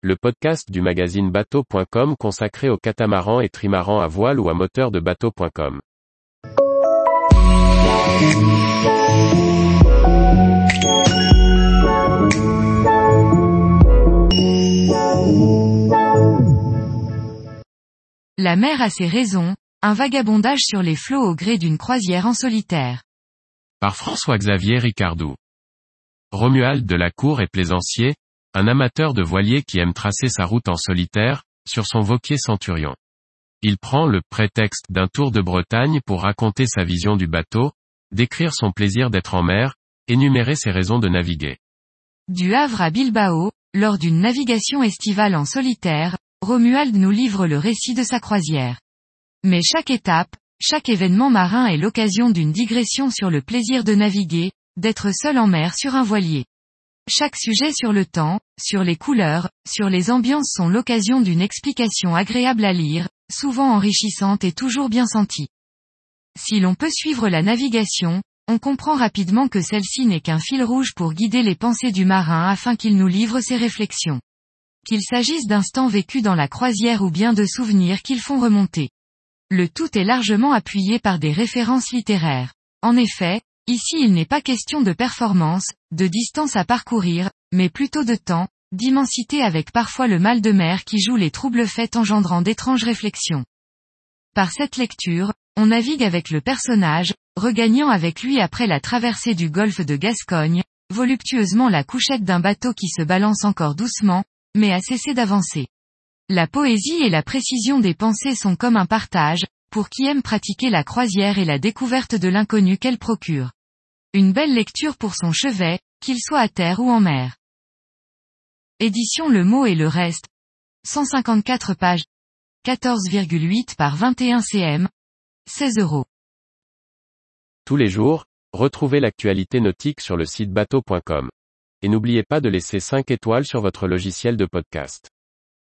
le podcast du magazine bateau.com consacré aux catamarans et trimarans à voile ou à moteur de bateau.com. La mer a ses raisons, un vagabondage sur les flots au gré d'une croisière en solitaire. Par François-Xavier Ricardou. Romuald de la Cour est plaisancier, un amateur de voilier qui aime tracer sa route en solitaire, sur son Vauquier Centurion. Il prend le prétexte d'un tour de Bretagne pour raconter sa vision du bateau, décrire son plaisir d'être en mer, énumérer ses raisons de naviguer. Du Havre à Bilbao, lors d'une navigation estivale en solitaire, Romuald nous livre le récit de sa croisière. Mais chaque étape, chaque événement marin est l'occasion d'une digression sur le plaisir de naviguer, d'être seul en mer sur un voilier. Chaque sujet sur le temps, sur les couleurs, sur les ambiances sont l'occasion d'une explication agréable à lire, souvent enrichissante et toujours bien sentie. Si l'on peut suivre la navigation, on comprend rapidement que celle-ci n'est qu'un fil rouge pour guider les pensées du marin afin qu'il nous livre ses réflexions. Qu'il s'agisse d'instants vécus dans la croisière ou bien de souvenirs qu'ils font remonter. Le tout est largement appuyé par des références littéraires. En effet, ici il n'est pas question de performance, de distance à parcourir, mais plutôt de temps, d'immensité avec parfois le mal de mer qui joue les troubles faits engendrant d'étranges réflexions. Par cette lecture, on navigue avec le personnage, regagnant avec lui après la traversée du golfe de Gascogne, voluptueusement la couchette d'un bateau qui se balance encore doucement, mais a cessé d'avancer. La poésie et la précision des pensées sont comme un partage, pour qui aime pratiquer la croisière et la découverte de l'inconnu qu'elle procure. Une belle lecture pour son chevet, qu'il soit à terre ou en mer. Édition Le Mot et le Reste. 154 pages. 14,8 par 21 cm. 16 euros. Tous les jours, retrouvez l'actualité nautique sur le site bateau.com. Et n'oubliez pas de laisser 5 étoiles sur votre logiciel de podcast.